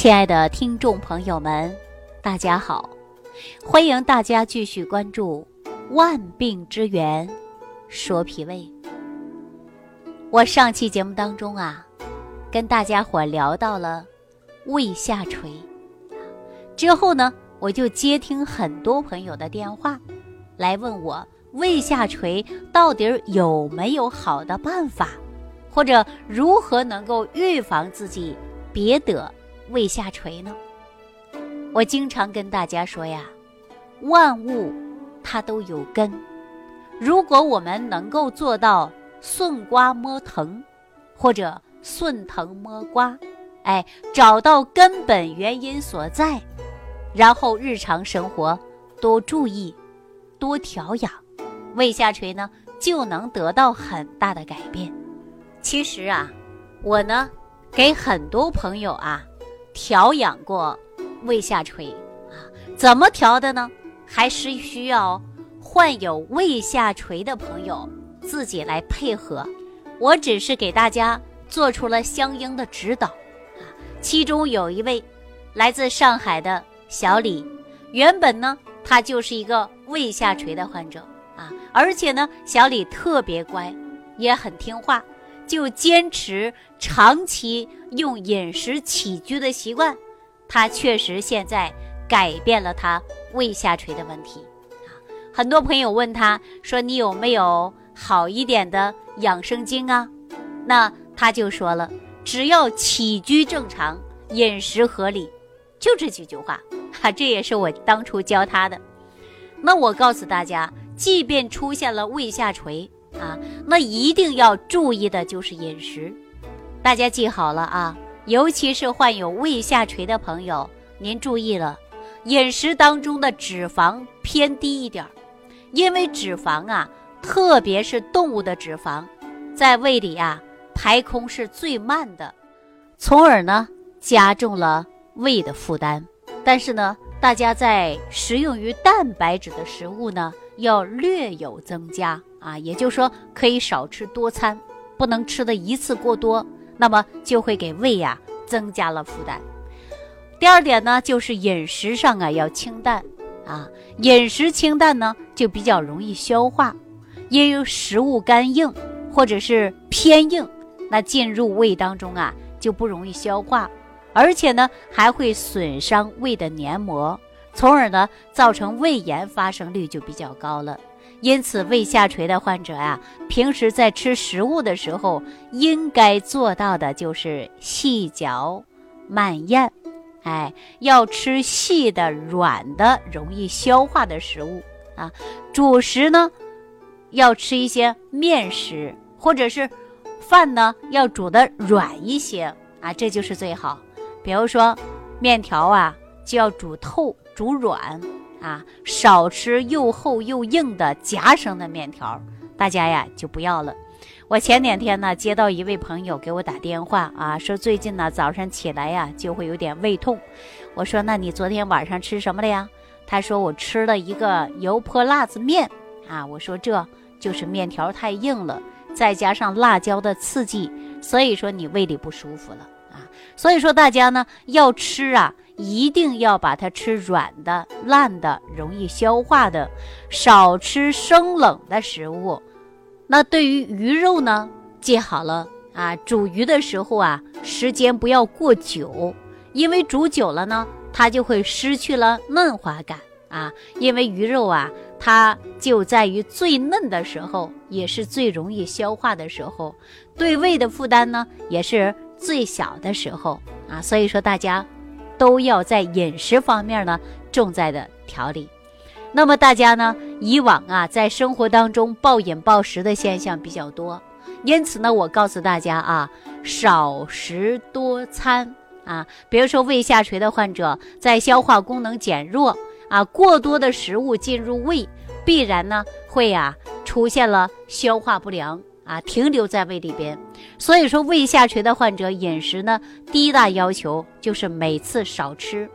亲爱的听众朋友们，大家好！欢迎大家继续关注《万病之源说脾胃》。我上期节目当中啊，跟大家伙聊到了胃下垂，之后呢，我就接听很多朋友的电话，来问我胃下垂到底有没有好的办法，或者如何能够预防自己别得。胃下垂呢？我经常跟大家说呀，万物它都有根。如果我们能够做到顺瓜摸藤，或者顺藤摸瓜，哎，找到根本原因所在，然后日常生活多注意、多调养，胃下垂呢就能得到很大的改变。其实啊，我呢给很多朋友啊。调养过胃下垂啊？怎么调的呢？还是需要患有胃下垂的朋友自己来配合。我只是给大家做出了相应的指导啊。其中有一位来自上海的小李，原本呢他就是一个胃下垂的患者啊，而且呢小李特别乖，也很听话。就坚持长期用饮食起居的习惯，他确实现在改变了他胃下垂的问题。很多朋友问他说：“你有没有好一点的养生经啊？”那他就说了：“只要起居正常，饮食合理，就这几句话。”哈，这也是我当初教他的。那我告诉大家，即便出现了胃下垂。啊，那一定要注意的就是饮食，大家记好了啊！尤其是患有胃下垂的朋友，您注意了，饮食当中的脂肪偏低一点儿，因为脂肪啊，特别是动物的脂肪，在胃里啊排空是最慢的，从而呢加重了胃的负担。但是呢，大家在食用于蛋白质的食物呢，要略有增加。啊，也就是说可以少吃多餐，不能吃的一次过多，那么就会给胃呀增加了负担。第二点呢，就是饮食上啊要清淡啊，饮食清淡呢就比较容易消化，因为食物干硬或者是偏硬，那进入胃当中啊就不容易消化，而且呢还会损伤胃的黏膜，从而呢造成胃炎发生率就比较高了。因此，胃下垂的患者呀，平时在吃食物的时候，应该做到的就是细嚼慢咽，哎，要吃细的、软的、容易消化的食物啊。主食呢，要吃一些面食，或者是饭呢，要煮的软一些啊，这就是最好。比如说，面条啊，就要煮透、煮软。啊，少吃又厚又硬的夹生的面条，大家呀就不要了。我前两天呢接到一位朋友给我打电话啊，说最近呢早上起来呀就会有点胃痛。我说那你昨天晚上吃什么了呀？他说我吃了一个油泼辣子面啊。我说这就是面条太硬了，再加上辣椒的刺激，所以说你胃里不舒服了啊。所以说大家呢要吃啊。一定要把它吃软的、烂的、容易消化的，少吃生冷的食物。那对于鱼肉呢，记好了啊，煮鱼的时候啊，时间不要过久，因为煮久了呢，它就会失去了嫩滑感啊。因为鱼肉啊，它就在于最嫩的时候，也是最容易消化的时候，对胃的负担呢，也是最小的时候啊。所以说大家。都要在饮食方面呢重在的调理。那么大家呢以往啊在生活当中暴饮暴食的现象比较多，因此呢我告诉大家啊少食多餐啊。比如说胃下垂的患者在消化功能减弱啊，过多的食物进入胃，必然呢会啊出现了消化不良。啊，停留在胃里边，所以说胃下垂的患者饮食呢，第一大要求就是每次少吃，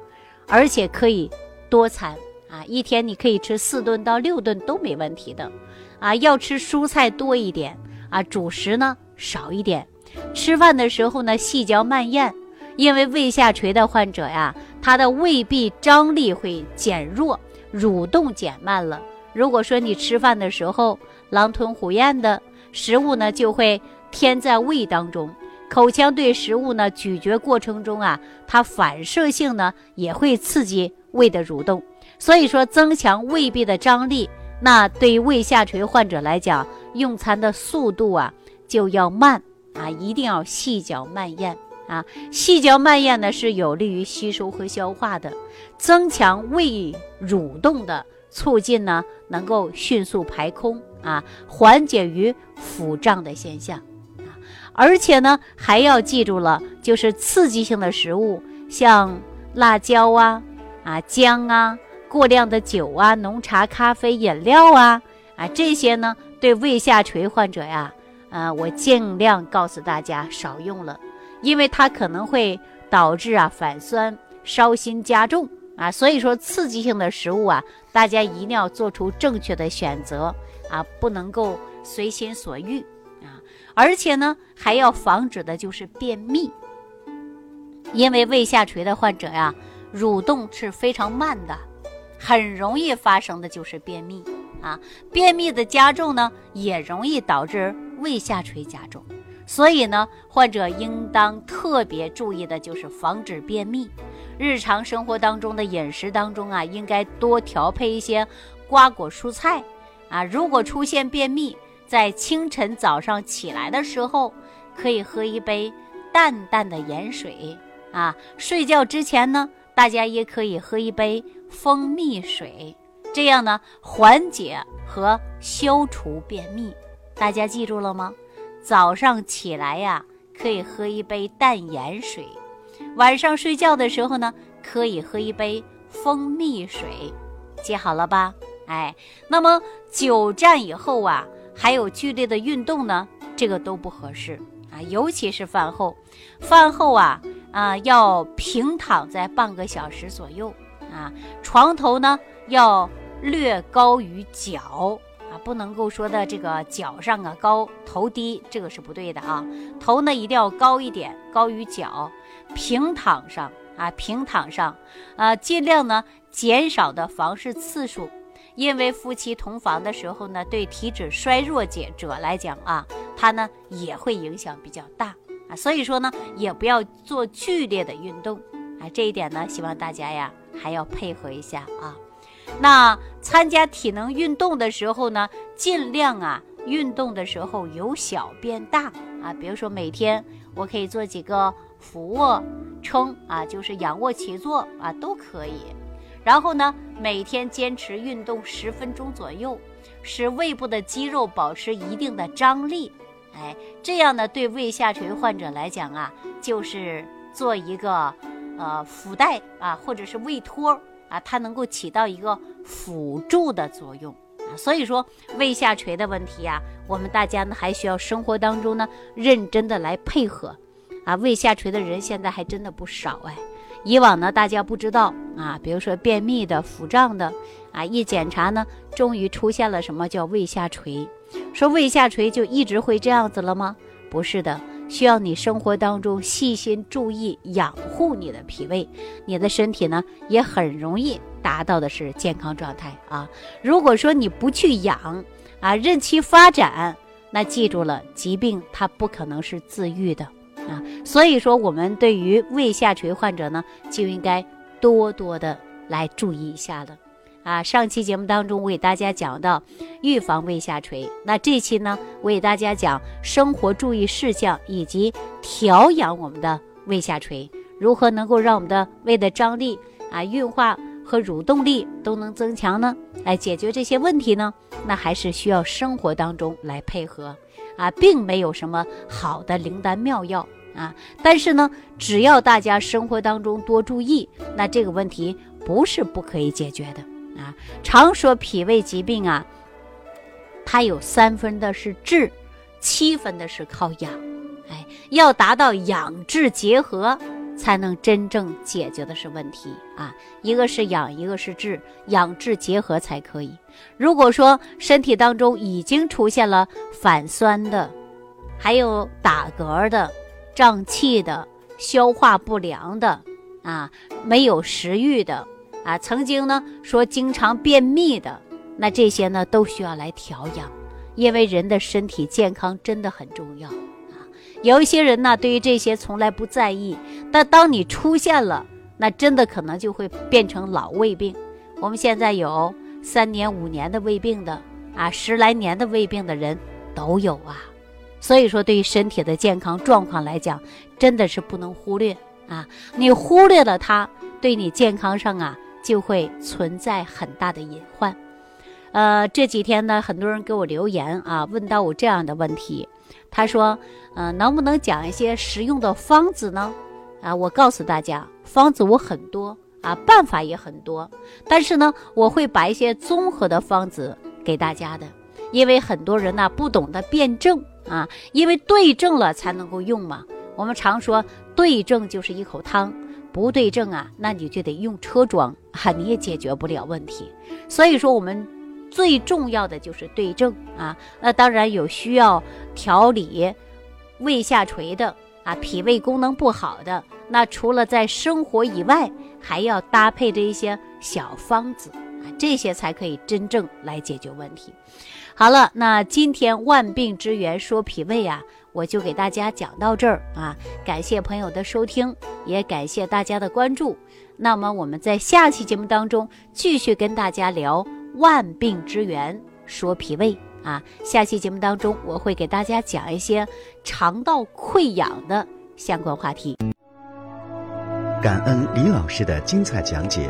而且可以多餐。啊，一天你可以吃四顿到六顿都没问题的，啊，要吃蔬菜多一点啊，主食呢少一点，吃饭的时候呢细嚼慢咽，因为胃下垂的患者呀，他的胃壁张力会减弱，蠕动减慢了。如果说你吃饭的时候狼吞虎咽的食物呢，就会填在胃当中，口腔对食物呢咀嚼过程中啊，它反射性呢也会刺激胃的蠕动，所以说增强胃壁的张力。那对于胃下垂患者来讲，用餐的速度啊就要慢啊，一定要细嚼慢咽啊。细嚼慢咽呢是有利于吸收和消化的，增强胃蠕动的，促进呢能够迅速排空啊，缓解于腹胀的现象啊。而且呢还要记住了，就是刺激性的食物，像辣椒啊、啊姜啊。过量的酒啊、浓茶、咖啡、饮料啊，啊这些呢，对胃下垂患者呀，啊我尽量告诉大家少用了，因为它可能会导致啊反酸、烧心加重啊。所以说，刺激性的食物啊，大家一定要做出正确的选择啊，不能够随心所欲啊。而且呢，还要防止的就是便秘，因为胃下垂的患者呀，蠕动是非常慢的。很容易发生的就是便秘啊，便秘的加重呢，也容易导致胃下垂加重，所以呢，患者应当特别注意的就是防止便秘。日常生活当中的饮食当中啊，应该多调配一些瓜果蔬菜啊。如果出现便秘，在清晨早上起来的时候，可以喝一杯淡淡的盐水啊。睡觉之前呢，大家也可以喝一杯。蜂蜜水，这样呢缓解和消除便秘。大家记住了吗？早上起来呀，可以喝一杯淡盐水；晚上睡觉的时候呢，可以喝一杯蜂蜜水。记好了吧？哎，那么久站以后啊，还有剧烈的运动呢，这个都不合适啊，尤其是饭后。饭后啊啊，要平躺在半个小时左右。啊，床头呢要略高于脚，不能够说的这个脚上啊高，头低，这个是不对的啊。头呢一定要高一点，高于脚，平躺上啊，平躺上啊，尽量呢减少的房事次数，因为夫妻同房的时候呢，对体质衰弱者者来讲啊，它呢也会影响比较大啊，所以说呢，也不要做剧烈的运动啊，这一点呢，希望大家呀。还要配合一下啊，那参加体能运动的时候呢，尽量啊，运动的时候由小变大啊，比如说每天我可以做几个俯卧撑啊，就是仰卧起坐啊，都可以。然后呢，每天坚持运动十分钟左右，使胃部的肌肉保持一定的张力。哎，这样呢，对胃下垂患者来讲啊，就是做一个。呃，腹带啊，或者是胃托啊，它能够起到一个辅助的作用啊。所以说，胃下垂的问题呀，我们大家呢还需要生活当中呢认真的来配合啊。胃下垂的人现在还真的不少哎。以往呢，大家不知道啊，比如说便秘的、腹胀的啊，一检查呢，终于出现了什么叫胃下垂。说胃下垂就一直会这样子了吗？不是的。需要你生活当中细心注意养护你的脾胃，你的身体呢也很容易达到的是健康状态啊。如果说你不去养啊，任其发展，那记住了，疾病它不可能是自愈的啊。所以说，我们对于胃下垂患者呢，就应该多多的来注意一下了。啊，上期节目当中我给大家讲到预防胃下垂，那这期呢，我给大家讲生活注意事项以及调养我们的胃下垂，如何能够让我们的胃的张力啊、运化和蠕动力都能增强呢？来解决这些问题呢？那还是需要生活当中来配合啊，并没有什么好的灵丹妙药啊，但是呢，只要大家生活当中多注意，那这个问题不是不可以解决的。啊，常说脾胃疾病啊，它有三分的是治，七分的是靠养。哎，要达到养治结合，才能真正解决的是问题啊。一个是养，一个是治，养治结合才可以。如果说身体当中已经出现了反酸的，还有打嗝的、胀气的、消化不良的啊，没有食欲的啊，曾经呢说经常便秘的，那这些呢都需要来调养，因为人的身体健康真的很重要啊。有一些人呢，对于这些从来不在意，但当你出现了，那真的可能就会变成老胃病。我们现在有三年、五年的胃病的啊，十来年的胃病的人都有啊。所以说，对于身体的健康状况来讲，真的是不能忽略啊！你忽略了它，对你健康上啊就会存在很大的隐患。呃，这几天呢，很多人给我留言啊，问到我这样的问题，他说：“嗯，能不能讲一些实用的方子呢？”啊，我告诉大家，方子我很多啊，办法也很多，但是呢，我会把一些综合的方子给大家的，因为很多人呢不懂得辩证。啊，因为对症了才能够用嘛。我们常说对症就是一口汤，不对症啊，那你就得用车装啊，你也解决不了问题。所以说，我们最重要的就是对症啊。那当然有需要调理胃下垂的啊，脾胃功能不好的，那除了在生活以外，还要搭配这一些小方子啊，这些才可以真正来解决问题。好了，那今天万病之源说脾胃啊，我就给大家讲到这儿啊。感谢朋友的收听，也感谢大家的关注。那么我们在下期节目当中继续跟大家聊万病之源说脾胃啊。下期节目当中我会给大家讲一些肠道溃疡的相关话题。感恩李老师的精彩讲解。